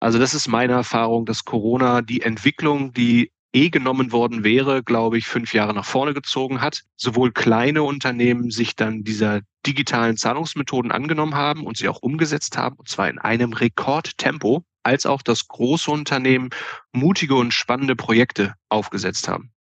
Also das ist meine Erfahrung, dass Corona die Entwicklung, die eh genommen worden wäre, glaube ich, fünf Jahre nach vorne gezogen hat. Sowohl kleine Unternehmen sich dann dieser digitalen Zahlungsmethoden angenommen haben und sie auch umgesetzt haben, und zwar in einem Rekordtempo, als auch das große Unternehmen mutige und spannende Projekte aufgesetzt haben.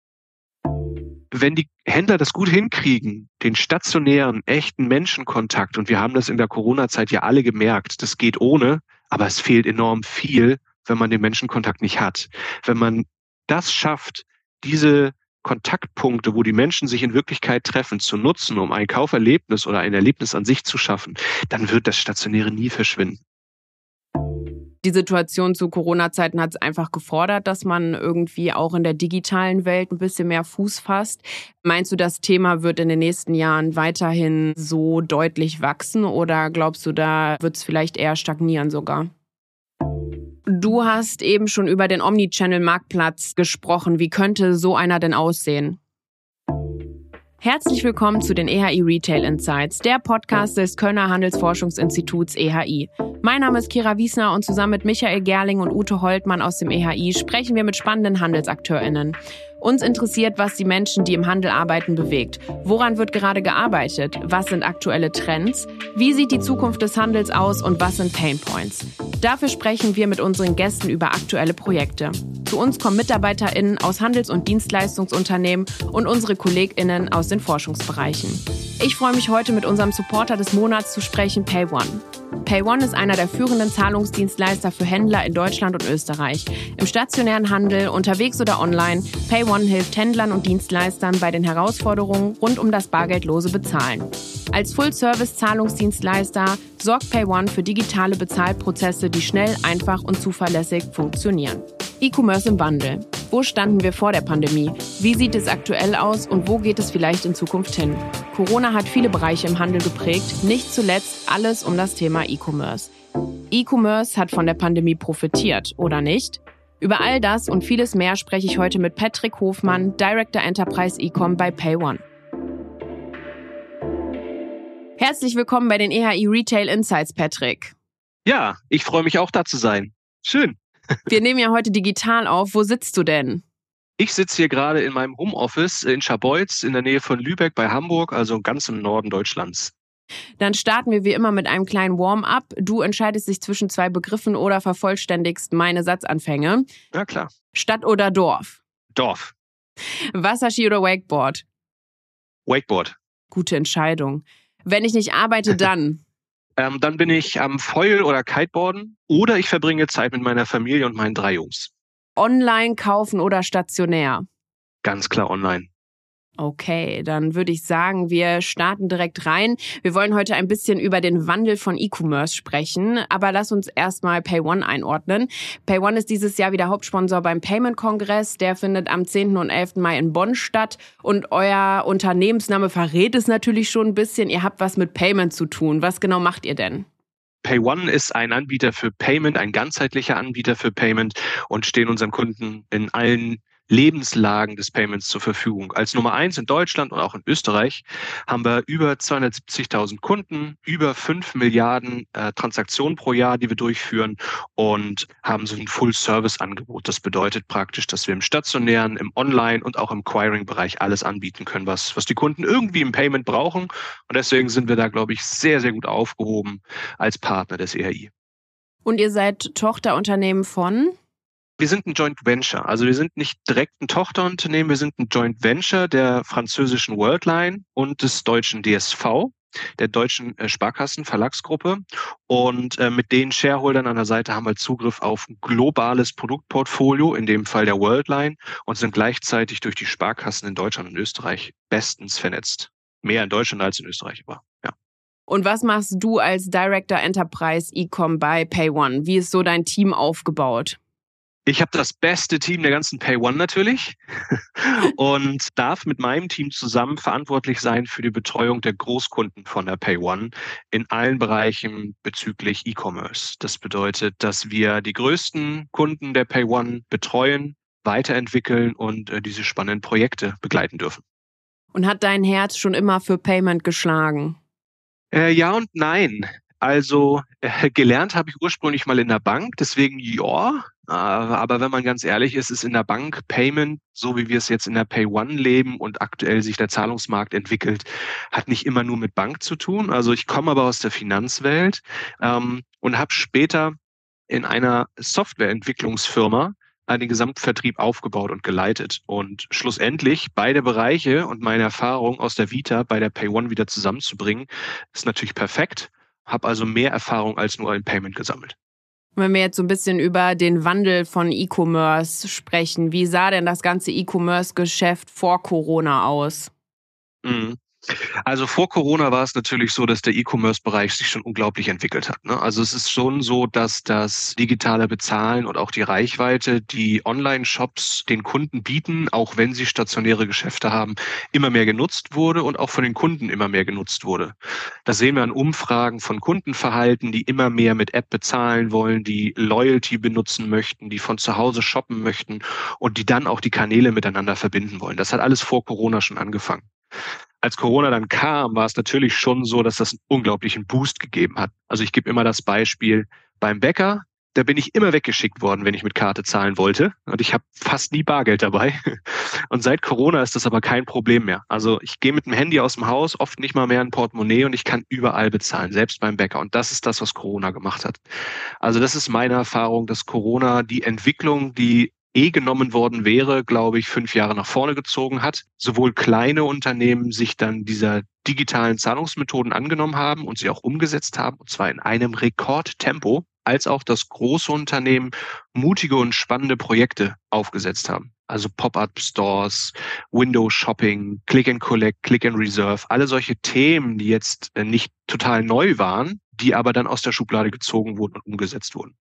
Wenn die Händler das gut hinkriegen, den stationären, echten Menschenkontakt, und wir haben das in der Corona-Zeit ja alle gemerkt, das geht ohne, aber es fehlt enorm viel, wenn man den Menschenkontakt nicht hat. Wenn man das schafft, diese Kontaktpunkte, wo die Menschen sich in Wirklichkeit treffen, zu nutzen, um ein Kauferlebnis oder ein Erlebnis an sich zu schaffen, dann wird das Stationäre nie verschwinden. Die Situation zu Corona-Zeiten hat es einfach gefordert, dass man irgendwie auch in der digitalen Welt ein bisschen mehr Fuß fasst. Meinst du, das Thema wird in den nächsten Jahren weiterhin so deutlich wachsen oder glaubst du, da wird es vielleicht eher stagnieren sogar? Du hast eben schon über den Omnichannel-Marktplatz gesprochen. Wie könnte so einer denn aussehen? Herzlich willkommen zu den EHI Retail Insights, der Podcast des Kölner Handelsforschungsinstituts EHI. Mein Name ist Kira Wiesner und zusammen mit Michael Gerling und Ute Holtmann aus dem EHI sprechen wir mit spannenden HandelsakteurInnen. Uns interessiert, was die Menschen, die im Handel arbeiten, bewegt. Woran wird gerade gearbeitet? Was sind aktuelle Trends? Wie sieht die Zukunft des Handels aus und was sind Pain Points? Dafür sprechen wir mit unseren Gästen über aktuelle Projekte. Zu uns kommen MitarbeiterInnen aus Handels- und Dienstleistungsunternehmen und unsere KollegInnen aus den Forschungsbereichen. Ich freue mich heute mit unserem Supporter des Monats zu sprechen, PayOne. PayOne ist einer der führenden Zahlungsdienstleister für Händler in Deutschland und Österreich. Im stationären Handel, unterwegs oder online, PayOne hilft Händlern und Dienstleistern bei den Herausforderungen rund um das bargeldlose Bezahlen. Als Full-Service-Zahlungsdienstleister sorgt PayOne für digitale Bezahlprozesse, die schnell, einfach und zuverlässig funktionieren. E-Commerce im Wandel. Wo standen wir vor der Pandemie? Wie sieht es aktuell aus und wo geht es vielleicht in Zukunft hin? Corona hat viele Bereiche im Handel geprägt, nicht zuletzt alles um das Thema E-Commerce. E-Commerce hat von der Pandemie profitiert, oder nicht? Über all das und vieles mehr spreche ich heute mit Patrick Hofmann, Director Enterprise Ecom bei PayOne. Herzlich willkommen bei den EHI Retail Insights, Patrick. Ja, ich freue mich auch da zu sein. Schön. Wir nehmen ja heute digital auf. Wo sitzt du denn? Ich sitze hier gerade in meinem Homeoffice in Scharbeutz in der Nähe von Lübeck bei Hamburg, also ganz im Norden Deutschlands. Dann starten wir wie immer mit einem kleinen Warm-up. Du entscheidest dich zwischen zwei Begriffen oder vervollständigst meine Satzanfänge. Ja, klar. Stadt oder Dorf? Dorf. Wasserski oder Wakeboard? Wakeboard. Gute Entscheidung. Wenn ich nicht arbeite, dann? ähm, dann bin ich am Foil- oder Kiteboarden oder ich verbringe Zeit mit meiner Familie und meinen drei Jungs. Online kaufen oder stationär? Ganz klar online. Okay, dann würde ich sagen, wir starten direkt rein. Wir wollen heute ein bisschen über den Wandel von E-Commerce sprechen, aber lass uns erstmal PayOne einordnen. PayOne ist dieses Jahr wieder Hauptsponsor beim Payment Kongress. Der findet am 10. und 11. Mai in Bonn statt und euer Unternehmensname verrät es natürlich schon ein bisschen. Ihr habt was mit Payment zu tun. Was genau macht ihr denn? PayOne ist ein Anbieter für Payment, ein ganzheitlicher Anbieter für Payment und stehen unseren Kunden in allen Lebenslagen des Payments zur Verfügung. Als Nummer eins in Deutschland und auch in Österreich haben wir über 270.000 Kunden, über 5 Milliarden äh, Transaktionen pro Jahr, die wir durchführen und haben so ein Full-Service-Angebot. Das bedeutet praktisch, dass wir im stationären, im Online- und auch im Acquiring-Bereich alles anbieten können, was, was die Kunden irgendwie im Payment brauchen. Und deswegen sind wir da, glaube ich, sehr, sehr gut aufgehoben als Partner des ERI. Und ihr seid Tochterunternehmen von? Wir sind ein Joint Venture. Also wir sind nicht direkt ein Tochterunternehmen, wir sind ein Joint Venture der französischen Worldline und des deutschen DSV, der deutschen äh, Sparkassen Verlagsgruppe. Und äh, mit den Shareholdern an der Seite haben wir Zugriff auf globales Produktportfolio, in dem Fall der Worldline, und sind gleichzeitig durch die Sparkassen in Deutschland und Österreich bestens vernetzt. Mehr in Deutschland als in Österreich, aber ja. Und was machst du als Director Enterprise Ecom bei PayOne? Wie ist so dein Team aufgebaut? Ich habe das beste Team der ganzen Pay One natürlich und darf mit meinem Team zusammen verantwortlich sein für die Betreuung der Großkunden von der Pay One in allen Bereichen bezüglich E-Commerce. Das bedeutet, dass wir die größten Kunden der Pay One betreuen, weiterentwickeln und äh, diese spannenden Projekte begleiten dürfen. Und hat dein Herz schon immer für Payment geschlagen? Äh, ja und nein. Also äh, gelernt habe ich ursprünglich mal in der Bank, deswegen ja. Äh, aber wenn man ganz ehrlich ist, ist in der Bank Payment, so wie wir es jetzt in der Pay One leben und aktuell sich der Zahlungsmarkt entwickelt, hat nicht immer nur mit Bank zu tun. Also ich komme aber aus der Finanzwelt ähm, und habe später in einer Softwareentwicklungsfirma den Gesamtvertrieb aufgebaut und geleitet. Und schlussendlich beide Bereiche und meine Erfahrung aus der Vita bei der Pay One wieder zusammenzubringen, ist natürlich perfekt. Habe also mehr Erfahrung als nur ein Payment gesammelt. Wenn wir jetzt so ein bisschen über den Wandel von E-Commerce sprechen, wie sah denn das ganze E-Commerce-Geschäft vor Corona aus? Mhm. Also vor Corona war es natürlich so, dass der E-Commerce-Bereich sich schon unglaublich entwickelt hat. Ne? Also es ist schon so, dass das digitale Bezahlen und auch die Reichweite, die Online-Shops den Kunden bieten, auch wenn sie stationäre Geschäfte haben, immer mehr genutzt wurde und auch von den Kunden immer mehr genutzt wurde. Das sehen wir an Umfragen von Kundenverhalten, die immer mehr mit App bezahlen wollen, die Loyalty benutzen möchten, die von zu Hause shoppen möchten und die dann auch die Kanäle miteinander verbinden wollen. Das hat alles vor Corona schon angefangen als Corona dann kam, war es natürlich schon so, dass das einen unglaublichen Boost gegeben hat. Also ich gebe immer das Beispiel beim Bäcker, da bin ich immer weggeschickt worden, wenn ich mit Karte zahlen wollte. Und ich habe fast nie Bargeld dabei. Und seit Corona ist das aber kein Problem mehr. Also ich gehe mit dem Handy aus dem Haus, oft nicht mal mehr ein Portemonnaie und ich kann überall bezahlen, selbst beim Bäcker. Und das ist das, was Corona gemacht hat. Also das ist meine Erfahrung, dass Corona die Entwicklung, die eh genommen worden wäre, glaube ich, fünf Jahre nach vorne gezogen hat. Sowohl kleine Unternehmen sich dann dieser digitalen Zahlungsmethoden angenommen haben und sie auch umgesetzt haben, und zwar in einem Rekordtempo, als auch das große Unternehmen mutige und spannende Projekte aufgesetzt haben. Also Pop-up-Stores, Window-Shopping, Click and Collect, Click and Reserve, alle solche Themen, die jetzt nicht total neu waren, die aber dann aus der Schublade gezogen wurden und umgesetzt wurden.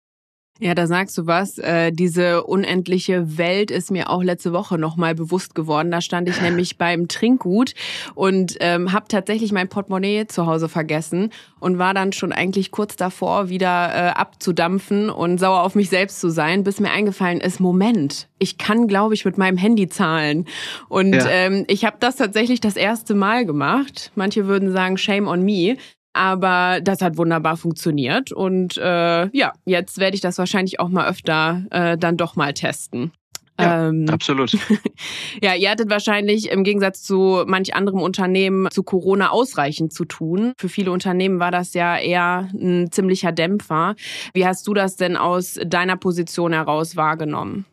Ja, da sagst du was. Äh, diese unendliche Welt ist mir auch letzte Woche nochmal bewusst geworden. Da stand ich nämlich beim Trinkgut und ähm, habe tatsächlich mein Portemonnaie zu Hause vergessen und war dann schon eigentlich kurz davor, wieder äh, abzudampfen und sauer auf mich selbst zu sein, bis mir eingefallen ist, Moment, ich kann, glaube ich, mit meinem Handy zahlen. Und ja. ähm, ich habe das tatsächlich das erste Mal gemacht. Manche würden sagen, shame on me. Aber das hat wunderbar funktioniert. Und äh, ja, jetzt werde ich das wahrscheinlich auch mal öfter äh, dann doch mal testen. Ja, ähm, absolut. ja, ihr hattet wahrscheinlich im Gegensatz zu manch anderem Unternehmen zu Corona ausreichend zu tun. Für viele Unternehmen war das ja eher ein ziemlicher Dämpfer. Wie hast du das denn aus deiner Position heraus wahrgenommen?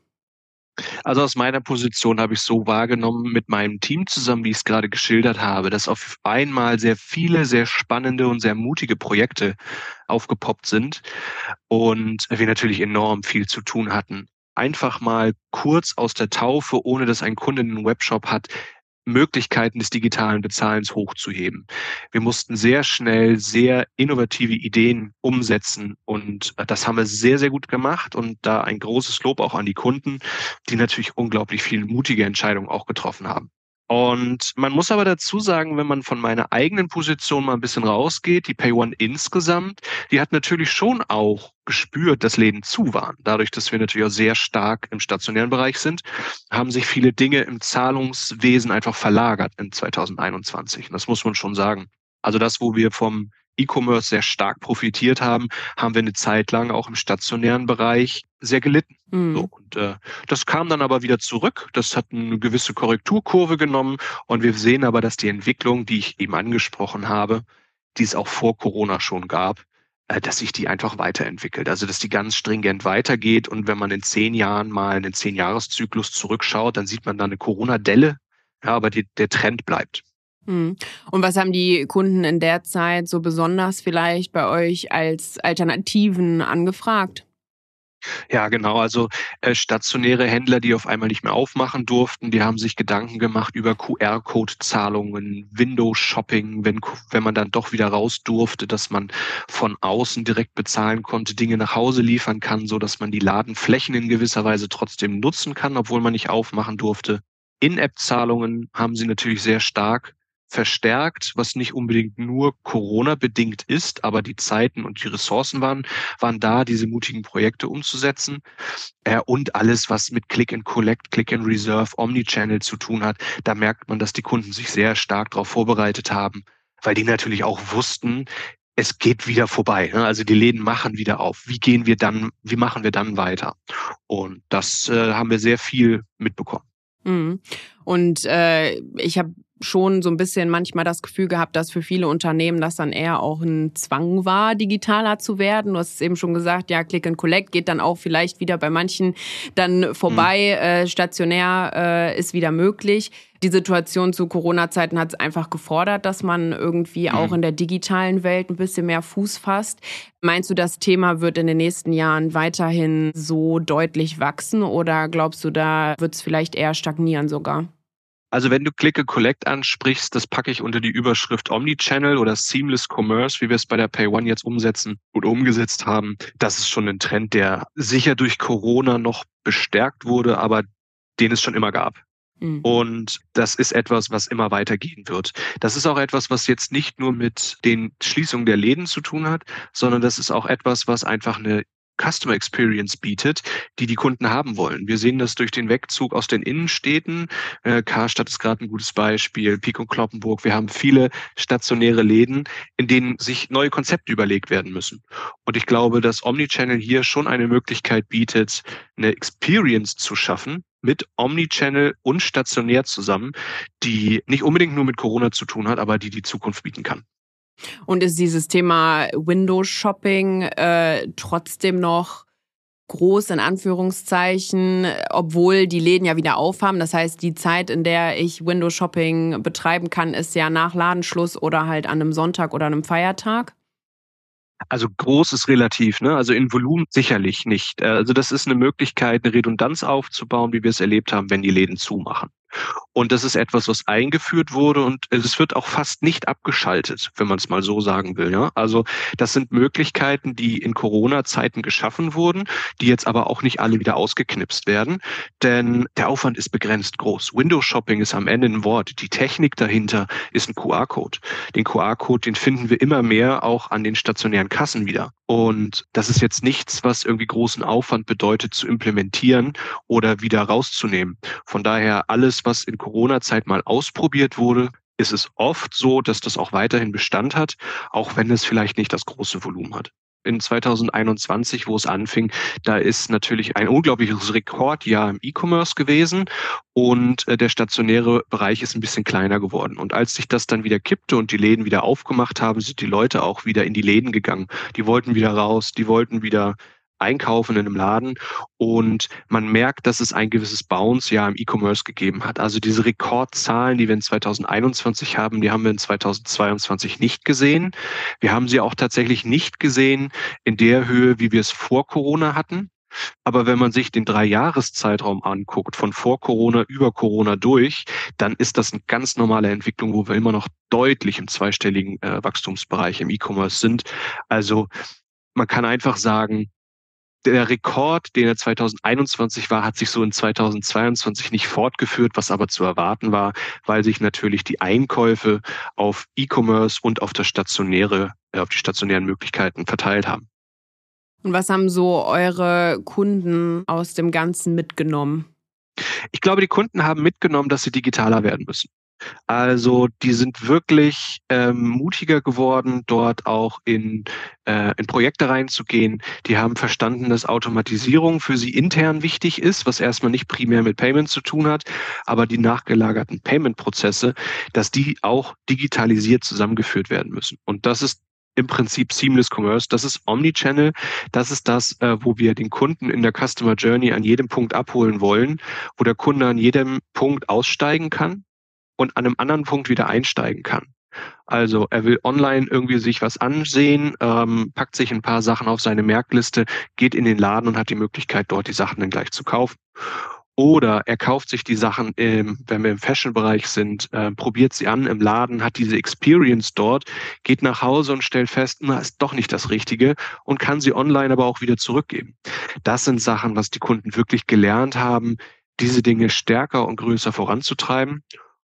Also aus meiner Position habe ich so wahrgenommen mit meinem Team zusammen, wie ich es gerade geschildert habe, dass auf einmal sehr viele, sehr spannende und sehr mutige Projekte aufgepoppt sind und wir natürlich enorm viel zu tun hatten. Einfach mal kurz aus der Taufe, ohne dass ein Kunde einen Webshop hat, Möglichkeiten des digitalen Bezahlens hochzuheben. Wir mussten sehr schnell sehr innovative Ideen umsetzen und das haben wir sehr, sehr gut gemacht und da ein großes Lob auch an die Kunden, die natürlich unglaublich viele mutige Entscheidungen auch getroffen haben. Und man muss aber dazu sagen, wenn man von meiner eigenen Position mal ein bisschen rausgeht, die PayOne insgesamt, die hat natürlich schon auch gespürt, dass Läden zu waren. Dadurch, dass wir natürlich auch sehr stark im stationären Bereich sind, haben sich viele Dinge im Zahlungswesen einfach verlagert in 2021. Und das muss man schon sagen. Also das, wo wir vom E-Commerce sehr stark profitiert haben, haben wir eine Zeit lang auch im stationären Bereich sehr gelitten. Mhm. So, und äh, das kam dann aber wieder zurück. Das hat eine gewisse Korrekturkurve genommen und wir sehen aber, dass die Entwicklung, die ich eben angesprochen habe, die es auch vor Corona schon gab, äh, dass sich die einfach weiterentwickelt. Also dass die ganz stringent weitergeht und wenn man in zehn Jahren mal einen Zehn-Jahres-Zyklus zurückschaut, dann sieht man da eine Corona-Delle, ja, aber die, der Trend bleibt. Hm. Und was haben die Kunden in der Zeit so besonders vielleicht bei euch als Alternativen angefragt? Ja, genau. Also äh, stationäre Händler, die auf einmal nicht mehr aufmachen durften, die haben sich Gedanken gemacht über QR-Code-Zahlungen, Window-Shopping, wenn, wenn man dann doch wieder raus durfte, dass man von außen direkt bezahlen konnte, Dinge nach Hause liefern kann, so dass man die Ladenflächen in gewisser Weise trotzdem nutzen kann, obwohl man nicht aufmachen durfte. In-App-Zahlungen haben sie natürlich sehr stark verstärkt, was nicht unbedingt nur Corona-bedingt ist, aber die Zeiten und die Ressourcen waren, waren da, diese mutigen Projekte umzusetzen. Äh, und alles, was mit Click and Collect, Click and Reserve, Omnichannel zu tun hat, da merkt man, dass die Kunden sich sehr stark darauf vorbereitet haben, weil die natürlich auch wussten, es geht wieder vorbei. Ne? Also die Läden machen wieder auf. Wie gehen wir dann, wie machen wir dann weiter? Und das äh, haben wir sehr viel mitbekommen. Mhm. Und äh, ich habe schon so ein bisschen manchmal das Gefühl gehabt, dass für viele Unternehmen das dann eher auch ein Zwang war, digitaler zu werden. Du hast es eben schon gesagt, ja, Click and Collect geht dann auch vielleicht wieder bei manchen dann vorbei. Mhm. Äh, stationär äh, ist wieder möglich. Die Situation zu Corona-Zeiten hat es einfach gefordert, dass man irgendwie mhm. auch in der digitalen Welt ein bisschen mehr Fuß fasst. Meinst du, das Thema wird in den nächsten Jahren weiterhin so deutlich wachsen oder glaubst du, da wird es vielleicht eher stagnieren sogar? Also wenn du Click and Collect ansprichst, das packe ich unter die Überschrift Omnichannel oder Seamless Commerce, wie wir es bei der Pay One jetzt umsetzen oder umgesetzt haben. Das ist schon ein Trend, der sicher durch Corona noch bestärkt wurde, aber den es schon immer gab. Mhm. Und das ist etwas, was immer weitergehen wird. Das ist auch etwas, was jetzt nicht nur mit den Schließungen der Läden zu tun hat, sondern das ist auch etwas, was einfach eine Customer Experience bietet, die die Kunden haben wollen. Wir sehen das durch den Wegzug aus den Innenstädten. Äh, Karstadt ist gerade ein gutes Beispiel, Pik und Kloppenburg. Wir haben viele stationäre Läden, in denen sich neue Konzepte überlegt werden müssen. Und ich glaube, dass Omnichannel hier schon eine Möglichkeit bietet, eine Experience zu schaffen, mit Omnichannel und stationär zusammen, die nicht unbedingt nur mit Corona zu tun hat, aber die die Zukunft bieten kann. Und ist dieses Thema Windows-Shopping äh, trotzdem noch groß in Anführungszeichen, obwohl die Läden ja wieder aufhaben. Das heißt, die Zeit, in der ich Windows-Shopping betreiben kann, ist ja nach Ladenschluss oder halt an einem Sonntag oder einem Feiertag. Also groß ist relativ, ne? Also in Volumen sicherlich nicht. Also das ist eine Möglichkeit, eine Redundanz aufzubauen, wie wir es erlebt haben, wenn die Läden zumachen. Und das ist etwas, was eingeführt wurde und es wird auch fast nicht abgeschaltet, wenn man es mal so sagen will. Ja? Also das sind Möglichkeiten, die in Corona-Zeiten geschaffen wurden, die jetzt aber auch nicht alle wieder ausgeknipst werden, denn der Aufwand ist begrenzt groß. Windows Shopping ist am Ende ein Wort. Die Technik dahinter ist ein QR-Code. Den QR-Code, den finden wir immer mehr auch an den stationären Kassen wieder. Und das ist jetzt nichts, was irgendwie großen Aufwand bedeutet zu implementieren oder wieder rauszunehmen. Von daher alles, was in Corona-Zeit mal ausprobiert wurde, ist es oft so, dass das auch weiterhin Bestand hat, auch wenn es vielleicht nicht das große Volumen hat in 2021, wo es anfing, da ist natürlich ein unglaubliches Rekordjahr im E-Commerce gewesen und äh, der stationäre Bereich ist ein bisschen kleiner geworden. Und als sich das dann wieder kippte und die Läden wieder aufgemacht haben, sind die Leute auch wieder in die Läden gegangen. Die wollten wieder raus, die wollten wieder einkaufen in einem Laden und man merkt, dass es ein gewisses Bounce ja im E-Commerce gegeben hat. Also diese Rekordzahlen, die wir in 2021 haben, die haben wir in 2022 nicht gesehen. Wir haben sie auch tatsächlich nicht gesehen in der Höhe, wie wir es vor Corona hatten. Aber wenn man sich den Drei-Jahres-Zeitraum anguckt, von vor Corona über Corona durch, dann ist das eine ganz normale Entwicklung, wo wir immer noch deutlich im zweistelligen äh, Wachstumsbereich im E-Commerce sind. Also man kann einfach sagen, der Rekord, den er 2021 war, hat sich so in 2022 nicht fortgeführt, was aber zu erwarten war, weil sich natürlich die Einkäufe auf E-Commerce und auf das stationäre, äh, auf die stationären Möglichkeiten verteilt haben. Und was haben so eure Kunden aus dem Ganzen mitgenommen? Ich glaube, die Kunden haben mitgenommen, dass sie digitaler werden müssen. Also die sind wirklich ähm, mutiger geworden, dort auch in, äh, in Projekte reinzugehen. Die haben verstanden, dass Automatisierung für sie intern wichtig ist, was erstmal nicht primär mit Payment zu tun hat, aber die nachgelagerten Payment-Prozesse, dass die auch digitalisiert zusammengeführt werden müssen. Und das ist im Prinzip Seamless Commerce. Das ist Omnichannel. Das ist das, äh, wo wir den Kunden in der Customer Journey an jedem Punkt abholen wollen, wo der Kunde an jedem Punkt aussteigen kann und an einem anderen Punkt wieder einsteigen kann. Also er will online irgendwie sich was ansehen, ähm, packt sich ein paar Sachen auf seine Merkliste, geht in den Laden und hat die Möglichkeit, dort die Sachen dann gleich zu kaufen. Oder er kauft sich die Sachen, im, wenn wir im Fashion-Bereich sind, äh, probiert sie an im Laden, hat diese Experience dort, geht nach Hause und stellt fest, na, ist doch nicht das Richtige und kann sie online aber auch wieder zurückgeben. Das sind Sachen, was die Kunden wirklich gelernt haben, diese Dinge stärker und größer voranzutreiben.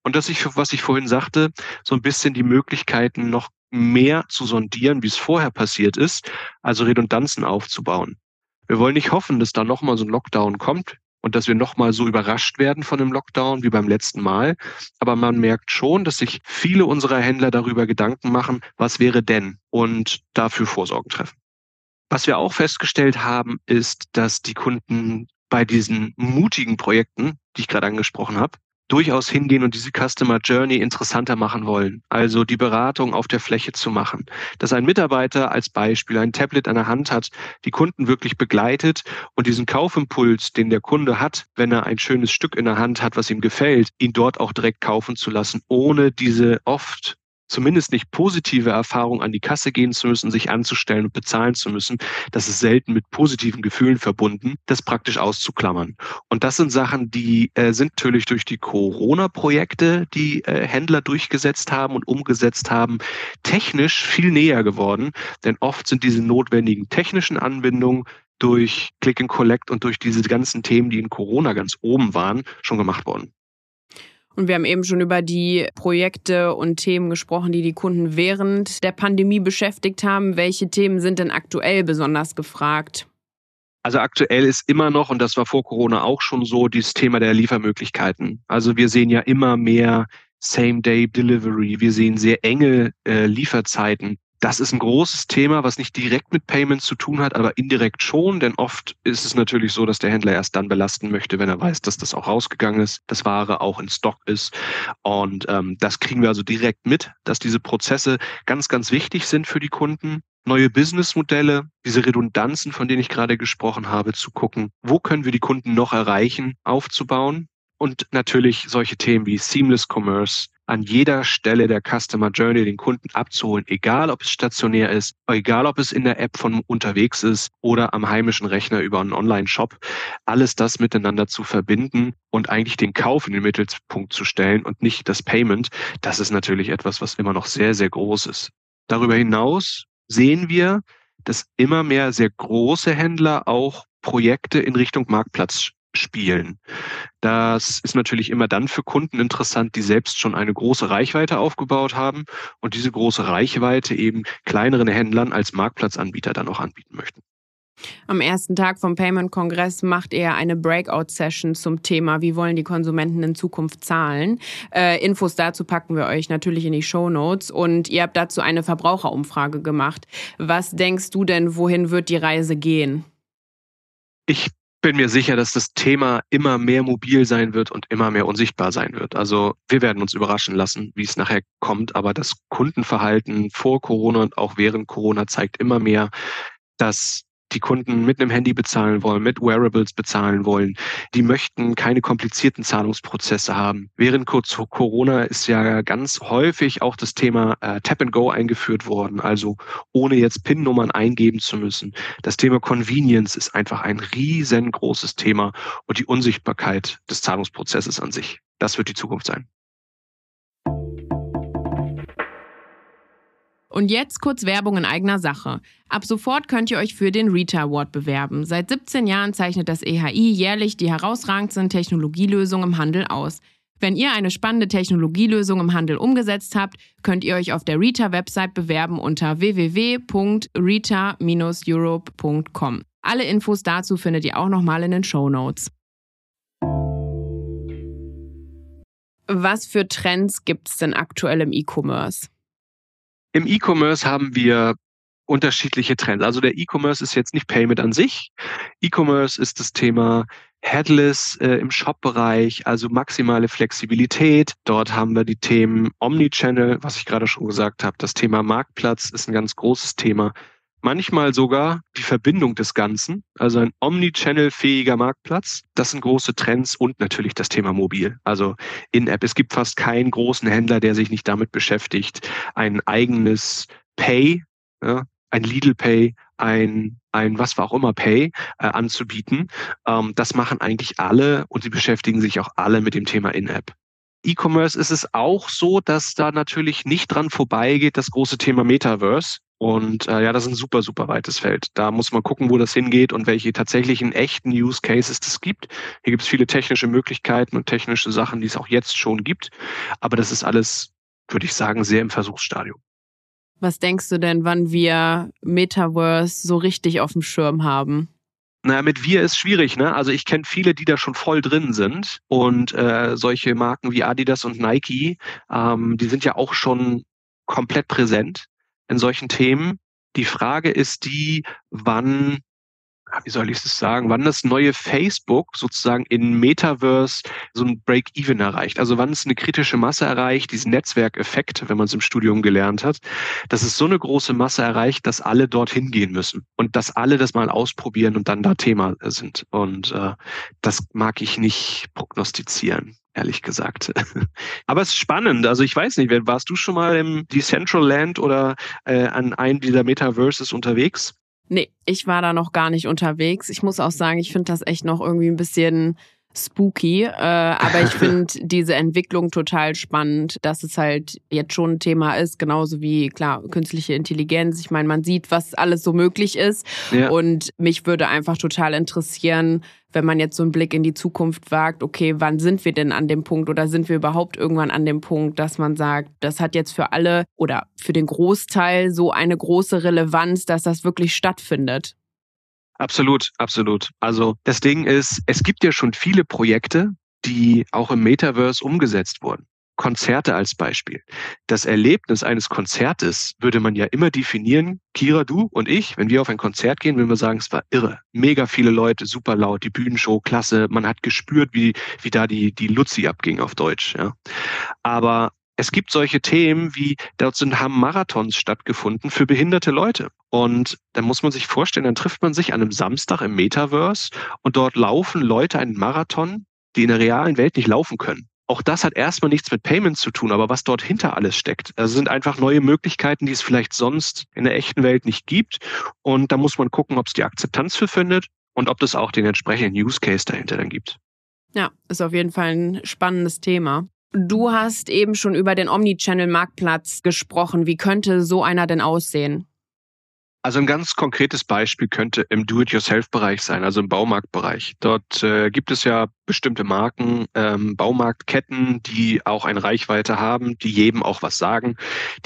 Und dass ich, was ich vorhin sagte, so ein bisschen die Möglichkeiten noch mehr zu sondieren, wie es vorher passiert ist, also Redundanzen aufzubauen. Wir wollen nicht hoffen, dass da nochmal so ein Lockdown kommt. und dass wir nochmal so überrascht werden von dem Lockdown wie beim letzten Mal. Aber man merkt schon, dass sich viele unserer Händler darüber Gedanken machen, was wäre denn und dafür Vorsorgen treffen. Was wir auch festgestellt haben, ist, dass die Kunden bei diesen mutigen Projekten, die ich gerade angesprochen habe, durchaus hingehen und diese Customer Journey interessanter machen wollen. Also die Beratung auf der Fläche zu machen. Dass ein Mitarbeiter als Beispiel ein Tablet an der Hand hat, die Kunden wirklich begleitet und diesen Kaufimpuls, den der Kunde hat, wenn er ein schönes Stück in der Hand hat, was ihm gefällt, ihn dort auch direkt kaufen zu lassen, ohne diese oft zumindest nicht positive Erfahrung an die Kasse gehen zu müssen, sich anzustellen und bezahlen zu müssen. Das ist selten mit positiven Gefühlen verbunden, das praktisch auszuklammern. Und das sind Sachen, die äh, sind natürlich durch die Corona-Projekte, die äh, Händler durchgesetzt haben und umgesetzt haben, technisch viel näher geworden. Denn oft sind diese notwendigen technischen Anbindungen durch Click and Collect und durch diese ganzen Themen, die in Corona ganz oben waren, schon gemacht worden. Und wir haben eben schon über die Projekte und Themen gesprochen, die die Kunden während der Pandemie beschäftigt haben. Welche Themen sind denn aktuell besonders gefragt? Also aktuell ist immer noch, und das war vor Corona auch schon so, dieses Thema der Liefermöglichkeiten. Also wir sehen ja immer mehr Same-Day-Delivery. Wir sehen sehr enge äh, Lieferzeiten. Das ist ein großes Thema, was nicht direkt mit Payments zu tun hat, aber indirekt schon, denn oft ist es natürlich so, dass der Händler erst dann belasten möchte, wenn er weiß, dass das auch rausgegangen ist, dass Ware auch in Stock ist. Und ähm, das kriegen wir also direkt mit, dass diese Prozesse ganz, ganz wichtig sind für die Kunden. Neue Businessmodelle, diese Redundanzen, von denen ich gerade gesprochen habe, zu gucken, wo können wir die Kunden noch erreichen, aufzubauen. Und natürlich solche Themen wie Seamless Commerce, an jeder Stelle der Customer Journey den Kunden abzuholen, egal ob es stationär ist, egal ob es in der App von unterwegs ist oder am heimischen Rechner über einen Online-Shop. Alles das miteinander zu verbinden und eigentlich den Kauf in den Mittelpunkt zu stellen und nicht das Payment, das ist natürlich etwas, was immer noch sehr, sehr groß ist. Darüber hinaus sehen wir, dass immer mehr sehr große Händler auch Projekte in Richtung Marktplatz spielen. Das ist natürlich immer dann für Kunden interessant, die selbst schon eine große Reichweite aufgebaut haben und diese große Reichweite eben kleineren Händlern als Marktplatzanbieter dann auch anbieten möchten. Am ersten Tag vom Payment-Kongress macht er eine Breakout-Session zum Thema, wie wollen die Konsumenten in Zukunft zahlen. Äh, Infos dazu packen wir euch natürlich in die Show Notes und ihr habt dazu eine Verbraucherumfrage gemacht. Was denkst du denn, wohin wird die Reise gehen? Ich bin mir sicher, dass das Thema immer mehr mobil sein wird und immer mehr unsichtbar sein wird. Also wir werden uns überraschen lassen, wie es nachher kommt. Aber das Kundenverhalten vor Corona und auch während Corona zeigt immer mehr, dass die Kunden mit einem Handy bezahlen wollen, mit Wearables bezahlen wollen. Die möchten keine komplizierten Zahlungsprozesse haben. Während kurz vor Corona ist ja ganz häufig auch das Thema äh, Tap and Go eingeführt worden, also ohne jetzt PIN-Nummern eingeben zu müssen. Das Thema Convenience ist einfach ein riesengroßes Thema und die Unsichtbarkeit des Zahlungsprozesses an sich. Das wird die Zukunft sein. Und jetzt kurz Werbung in eigener Sache. Ab sofort könnt ihr euch für den Rita Award bewerben. Seit 17 Jahren zeichnet das EHI jährlich die herausragendsten Technologielösungen im Handel aus. Wenn ihr eine spannende Technologielösung im Handel umgesetzt habt, könnt ihr euch auf der Rita-Website bewerben unter www.rita-europe.com. Alle Infos dazu findet ihr auch nochmal in den Show Notes. Was für Trends gibt es denn aktuell im E-Commerce? Im E-Commerce haben wir unterschiedliche Trends. Also der E-Commerce ist jetzt nicht Payment an sich. E-Commerce ist das Thema Headless äh, im Shop-Bereich, also maximale Flexibilität. Dort haben wir die Themen Omnichannel, was ich gerade schon gesagt habe. Das Thema Marktplatz ist ein ganz großes Thema manchmal sogar die Verbindung des Ganzen, also ein Omnichannel-fähiger Marktplatz. Das sind große Trends und natürlich das Thema Mobil, also In-App. Es gibt fast keinen großen Händler, der sich nicht damit beschäftigt, ein eigenes Pay, ja, ein Lidl Pay, ein, ein was war auch immer Pay äh, anzubieten. Ähm, das machen eigentlich alle und sie beschäftigen sich auch alle mit dem Thema In-App. E-Commerce ist es auch so, dass da natürlich nicht dran vorbeigeht, das große Thema Metaverse. Und äh, ja, das ist ein super, super weites Feld. Da muss man gucken, wo das hingeht und welche tatsächlichen echten Use Cases es gibt. Hier gibt es viele technische Möglichkeiten und technische Sachen, die es auch jetzt schon gibt. Aber das ist alles, würde ich sagen, sehr im Versuchsstadium. Was denkst du denn, wann wir Metaverse so richtig auf dem Schirm haben? Naja, mit wir ist schwierig, ne? Also ich kenne viele, die da schon voll drin sind und äh, solche Marken wie Adidas und Nike, ähm, die sind ja auch schon komplett präsent in solchen Themen. Die Frage ist die, wann wie soll ich es sagen, wann das neue Facebook sozusagen in Metaverse so ein Break-Even erreicht. Also wann es eine kritische Masse erreicht, diesen Netzwerkeffekt, wenn man es im Studium gelernt hat, dass es so eine große Masse erreicht, dass alle dorthin gehen müssen und dass alle das mal ausprobieren und dann da Thema sind. Und äh, das mag ich nicht prognostizieren ehrlich gesagt. Aber es ist spannend. Also ich weiß nicht, warst du schon mal im Decentraland oder äh, an einem dieser Metaverses unterwegs? Nee, ich war da noch gar nicht unterwegs. Ich muss auch sagen, ich finde das echt noch irgendwie ein bisschen spooky. Äh, aber ich finde diese Entwicklung total spannend, dass es halt jetzt schon ein Thema ist, genauso wie klar künstliche Intelligenz. Ich meine, man sieht, was alles so möglich ist. Ja. Und mich würde einfach total interessieren, wenn man jetzt so einen Blick in die Zukunft wagt, okay, wann sind wir denn an dem Punkt oder sind wir überhaupt irgendwann an dem Punkt, dass man sagt, das hat jetzt für alle oder für den Großteil so eine große Relevanz, dass das wirklich stattfindet? Absolut, absolut. Also das Ding ist, es gibt ja schon viele Projekte, die auch im Metaverse umgesetzt wurden. Konzerte als Beispiel. Das Erlebnis eines Konzertes würde man ja immer definieren. Kira, du und ich, wenn wir auf ein Konzert gehen, würden wir sagen, es war irre. Mega viele Leute, super laut, die Bühnenshow, klasse. Man hat gespürt, wie, wie da die, die Luzi abging auf Deutsch, ja. Aber es gibt solche Themen wie, dort sind, haben Marathons stattgefunden für behinderte Leute. Und da muss man sich vorstellen, dann trifft man sich an einem Samstag im Metaverse und dort laufen Leute einen Marathon, die in der realen Welt nicht laufen können. Auch das hat erstmal nichts mit Payments zu tun, aber was dort hinter alles steckt. Also sind einfach neue Möglichkeiten, die es vielleicht sonst in der echten Welt nicht gibt. Und da muss man gucken, ob es die Akzeptanz für findet und ob das auch den entsprechenden Use Case dahinter dann gibt. Ja, ist auf jeden Fall ein spannendes Thema. Du hast eben schon über den Omnichannel-Marktplatz gesprochen. Wie könnte so einer denn aussehen? Also ein ganz konkretes Beispiel könnte im Do-it-yourself-Bereich sein, also im Baumarktbereich. Dort äh, gibt es ja bestimmte Marken, ähm, Baumarktketten, die auch eine Reichweite haben, die jedem auch was sagen.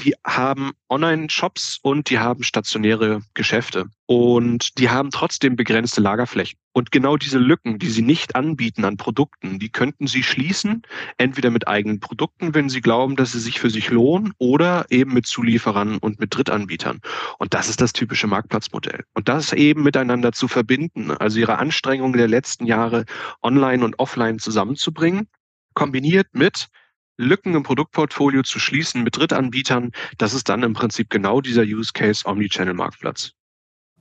Die haben Online-Shops und die haben stationäre Geschäfte. Und die haben trotzdem begrenzte Lagerflächen. Und genau diese Lücken, die sie nicht anbieten an Produkten, die könnten sie schließen, entweder mit eigenen Produkten, wenn sie glauben, dass sie sich für sich lohnen, oder eben mit Zulieferern und mit Drittanbietern. Und das ist das typische Marktplatzmodell. Und das eben miteinander zu verbinden, also ihre Anstrengungen der letzten Jahre online und offline zusammenzubringen, kombiniert mit Lücken im Produktportfolio zu schließen mit Drittanbietern, das ist dann im Prinzip genau dieser Use Case Omnichannel Marktplatz.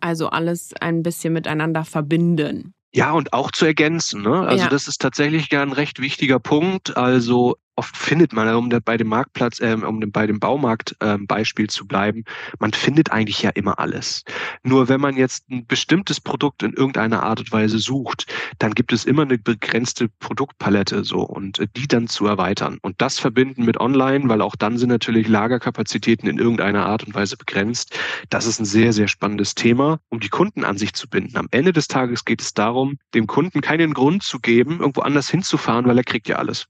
Also alles ein bisschen miteinander verbinden. Ja, und auch zu ergänzen. Ne? Also ja. das ist tatsächlich ja ein recht wichtiger Punkt. Also oft findet man, um bei dem Marktplatz, äh, um bei dem Baumarkt-Beispiel ähm, zu bleiben, man findet eigentlich ja immer alles. Nur wenn man jetzt ein bestimmtes Produkt in irgendeiner Art und Weise sucht, dann gibt es immer eine begrenzte Produktpalette so und die dann zu erweitern. Und das verbinden mit Online, weil auch dann sind natürlich Lagerkapazitäten in irgendeiner Art und Weise begrenzt. Das ist ein sehr, sehr spannendes Thema, um die Kunden an sich zu binden. Am Ende des Tages geht es darum, dem Kunden keinen Grund zu geben, irgendwo anders hinzufahren, weil er kriegt ja alles.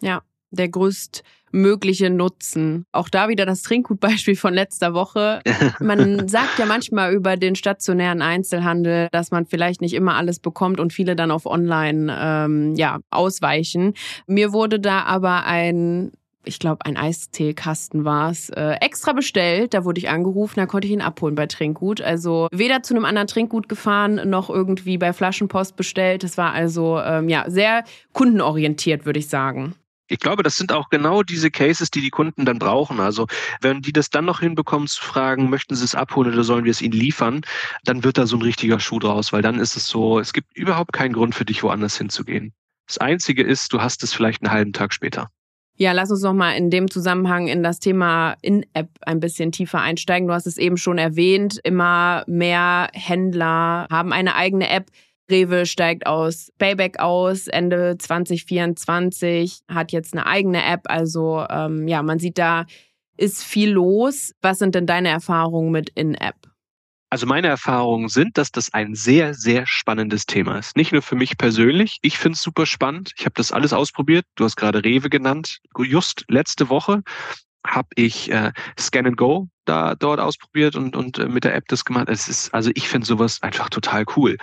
Ja, der größtmögliche Nutzen. Auch da wieder das Trinkgutbeispiel von letzter Woche. Man sagt ja manchmal über den stationären Einzelhandel, dass man vielleicht nicht immer alles bekommt und viele dann auf Online ähm, ja, ausweichen. Mir wurde da aber ein ich glaube, ein Eisteekasten war es, äh, extra bestellt. Da wurde ich angerufen, da konnte ich ihn abholen bei Trinkgut. Also weder zu einem anderen Trinkgut gefahren, noch irgendwie bei Flaschenpost bestellt. Das war also ähm, ja sehr kundenorientiert, würde ich sagen. Ich glaube, das sind auch genau diese Cases, die die Kunden dann brauchen. Also wenn die das dann noch hinbekommen zu fragen, möchten sie es abholen oder sollen wir es ihnen liefern, dann wird da so ein richtiger Schuh draus, weil dann ist es so, es gibt überhaupt keinen Grund für dich, woanders hinzugehen. Das Einzige ist, du hast es vielleicht einen halben Tag später. Ja, lass uns noch mal in dem Zusammenhang in das Thema In-App ein bisschen tiefer einsteigen. Du hast es eben schon erwähnt, immer mehr Händler haben eine eigene App. Rewe steigt aus Payback aus, Ende 2024, hat jetzt eine eigene App. Also ähm, ja, man sieht da ist viel los. Was sind denn deine Erfahrungen mit In-App? Also meine Erfahrungen sind, dass das ein sehr, sehr spannendes Thema ist. Nicht nur für mich persönlich. Ich finde es super spannend. Ich habe das alles ausprobiert. Du hast gerade Rewe genannt. Just letzte Woche habe ich äh, Scan and Go da dort ausprobiert und, und äh, mit der App das gemacht. Es ist, also ich finde sowas einfach total cool.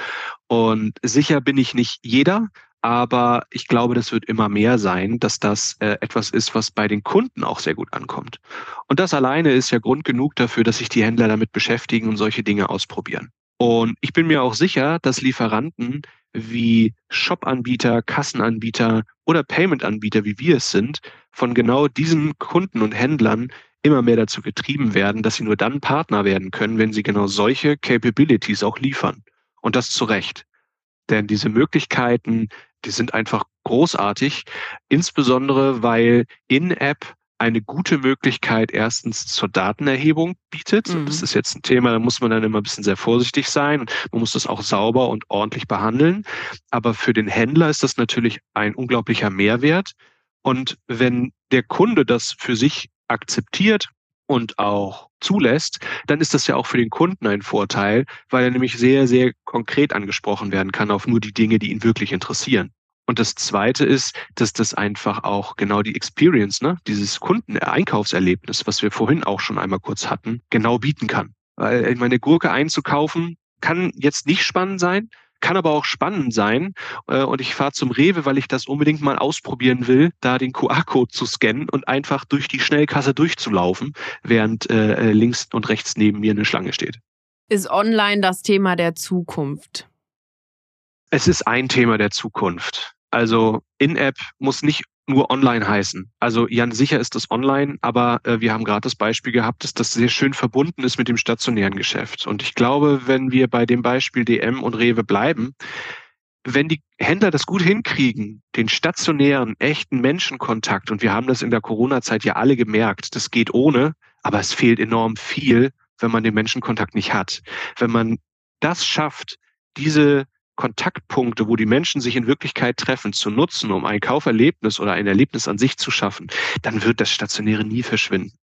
Und sicher bin ich nicht jeder, aber ich glaube, das wird immer mehr sein, dass das äh, etwas ist, was bei den Kunden auch sehr gut ankommt. Und das alleine ist ja Grund genug dafür, dass sich die Händler damit beschäftigen und solche Dinge ausprobieren. Und ich bin mir auch sicher, dass Lieferanten wie Shop-Anbieter, Kassenanbieter oder Payment-Anbieter, wie wir es sind, von genau diesen Kunden und Händlern immer mehr dazu getrieben werden, dass sie nur dann Partner werden können, wenn sie genau solche Capabilities auch liefern. Und das zu Recht. Denn diese Möglichkeiten, die sind einfach großartig, insbesondere weil In-App eine gute Möglichkeit erstens zur Datenerhebung bietet. Mhm. Das ist jetzt ein Thema, da muss man dann immer ein bisschen sehr vorsichtig sein. Man muss das auch sauber und ordentlich behandeln. Aber für den Händler ist das natürlich ein unglaublicher Mehrwert. Und wenn der Kunde das für sich akzeptiert und auch zulässt, dann ist das ja auch für den Kunden ein Vorteil, weil er nämlich sehr, sehr konkret angesprochen werden kann auf nur die Dinge, die ihn wirklich interessieren. Und das Zweite ist, dass das einfach auch genau die Experience, ne, dieses Kunden-Einkaufserlebnis, was wir vorhin auch schon einmal kurz hatten, genau bieten kann. Weil meine Gurke einzukaufen kann jetzt nicht spannend sein, kann aber auch spannend sein. Äh, und ich fahre zum Rewe, weil ich das unbedingt mal ausprobieren will, da den QR-Code zu scannen und einfach durch die Schnellkasse durchzulaufen, während äh, links und rechts neben mir eine Schlange steht. Ist online das Thema der Zukunft? Es ist ein Thema der Zukunft. Also In-App muss nicht nur online heißen. Also Jan, sicher ist das online, aber äh, wir haben gerade das Beispiel gehabt, dass das sehr schön verbunden ist mit dem stationären Geschäft. Und ich glaube, wenn wir bei dem Beispiel DM und Rewe bleiben, wenn die Händler das gut hinkriegen, den stationären, echten Menschenkontakt, und wir haben das in der Corona-Zeit ja alle gemerkt, das geht ohne, aber es fehlt enorm viel, wenn man den Menschenkontakt nicht hat. Wenn man das schafft, diese Kontaktpunkte, wo die Menschen sich in Wirklichkeit treffen, zu nutzen, um ein Kauferlebnis oder ein Erlebnis an sich zu schaffen, dann wird das Stationäre nie verschwinden.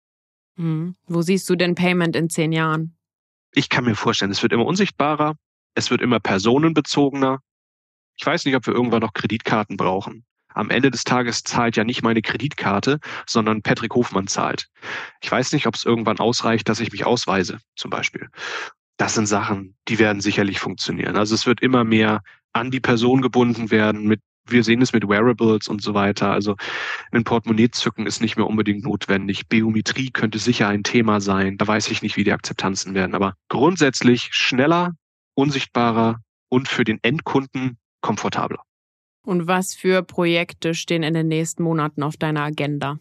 Hm. Wo siehst du denn Payment in zehn Jahren? Ich kann mir vorstellen, es wird immer unsichtbarer, es wird immer personenbezogener. Ich weiß nicht, ob wir irgendwann noch Kreditkarten brauchen. Am Ende des Tages zahlt ja nicht meine Kreditkarte, sondern Patrick Hofmann zahlt. Ich weiß nicht, ob es irgendwann ausreicht, dass ich mich ausweise, zum Beispiel das sind Sachen, die werden sicherlich funktionieren. Also es wird immer mehr an die Person gebunden werden. Mit, wir sehen es mit Wearables und so weiter. Also ein Portemonnaie zücken ist nicht mehr unbedingt notwendig. Biometrie könnte sicher ein Thema sein. Da weiß ich nicht, wie die Akzeptanzen werden. Aber grundsätzlich schneller, unsichtbarer und für den Endkunden komfortabler. Und was für Projekte stehen in den nächsten Monaten auf deiner Agenda?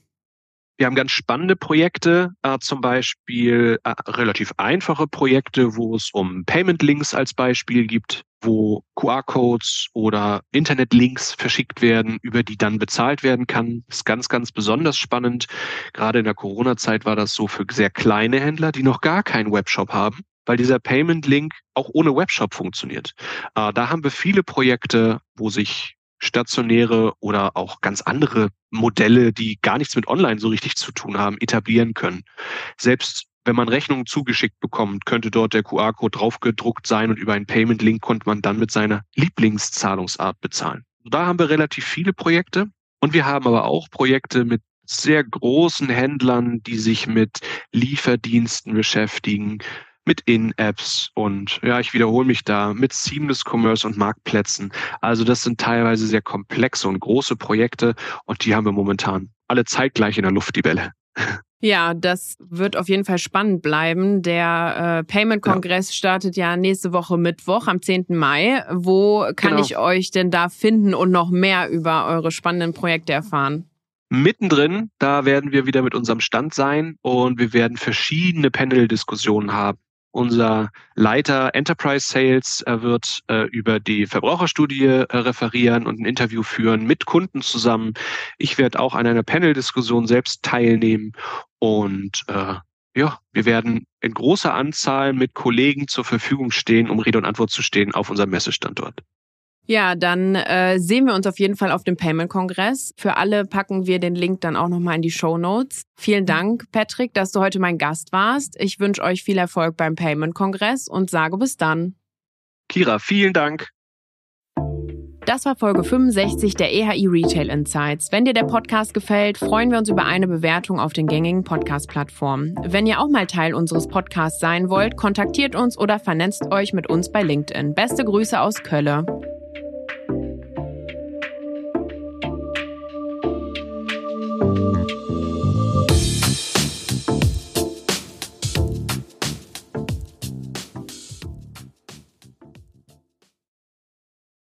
Wir haben ganz spannende Projekte, äh, zum Beispiel äh, relativ einfache Projekte, wo es um Payment-Links als Beispiel gibt, wo QR-Codes oder Internet-Links verschickt werden, über die dann bezahlt werden kann. Das ist ganz, ganz besonders spannend. Gerade in der Corona-Zeit war das so für sehr kleine Händler, die noch gar keinen Webshop haben weil dieser Payment-Link auch ohne Webshop funktioniert. Äh, da haben wir viele Projekte, wo sich stationäre oder auch ganz andere Modelle, die gar nichts mit Online so richtig zu tun haben, etablieren können. Selbst wenn man Rechnungen zugeschickt bekommt, könnte dort der QR-Code draufgedruckt sein und über einen Payment-Link konnte man dann mit seiner Lieblingszahlungsart bezahlen. Da haben wir relativ viele Projekte und wir haben aber auch Projekte mit sehr großen Händlern, die sich mit Lieferdiensten beschäftigen, mit In-Apps und ja, ich wiederhole mich da, mit Seamless Commerce und Marktplätzen. Also das sind teilweise sehr komplexe und große Projekte und die haben wir momentan alle zeitgleich in der Luft, die Bälle. Ja, das wird auf jeden Fall spannend bleiben. Der äh, Payment-Kongress ja. startet ja nächste Woche Mittwoch am 10. Mai. Wo kann genau. ich euch denn da finden und noch mehr über eure spannenden Projekte erfahren? Mittendrin, da werden wir wieder mit unserem Stand sein und wir werden verschiedene Panel-Diskussionen haben. Unser Leiter Enterprise Sales wird äh, über die Verbraucherstudie äh, referieren und ein Interview führen mit Kunden zusammen. Ich werde auch an einer Panel-Diskussion selbst teilnehmen und äh, ja, wir werden in großer Anzahl mit Kollegen zur Verfügung stehen, um Rede und Antwort zu stehen auf unserem Messestandort. Ja, dann äh, sehen wir uns auf jeden Fall auf dem Payment-Kongress. Für alle packen wir den Link dann auch nochmal in die Show Notes. Vielen Dank, Patrick, dass du heute mein Gast warst. Ich wünsche euch viel Erfolg beim Payment-Kongress und sage bis dann. Kira, vielen Dank. Das war Folge 65 der EHI Retail Insights. Wenn dir der Podcast gefällt, freuen wir uns über eine Bewertung auf den gängigen Podcast-Plattformen. Wenn ihr auch mal Teil unseres Podcasts sein wollt, kontaktiert uns oder vernetzt euch mit uns bei LinkedIn. Beste Grüße aus Kölle.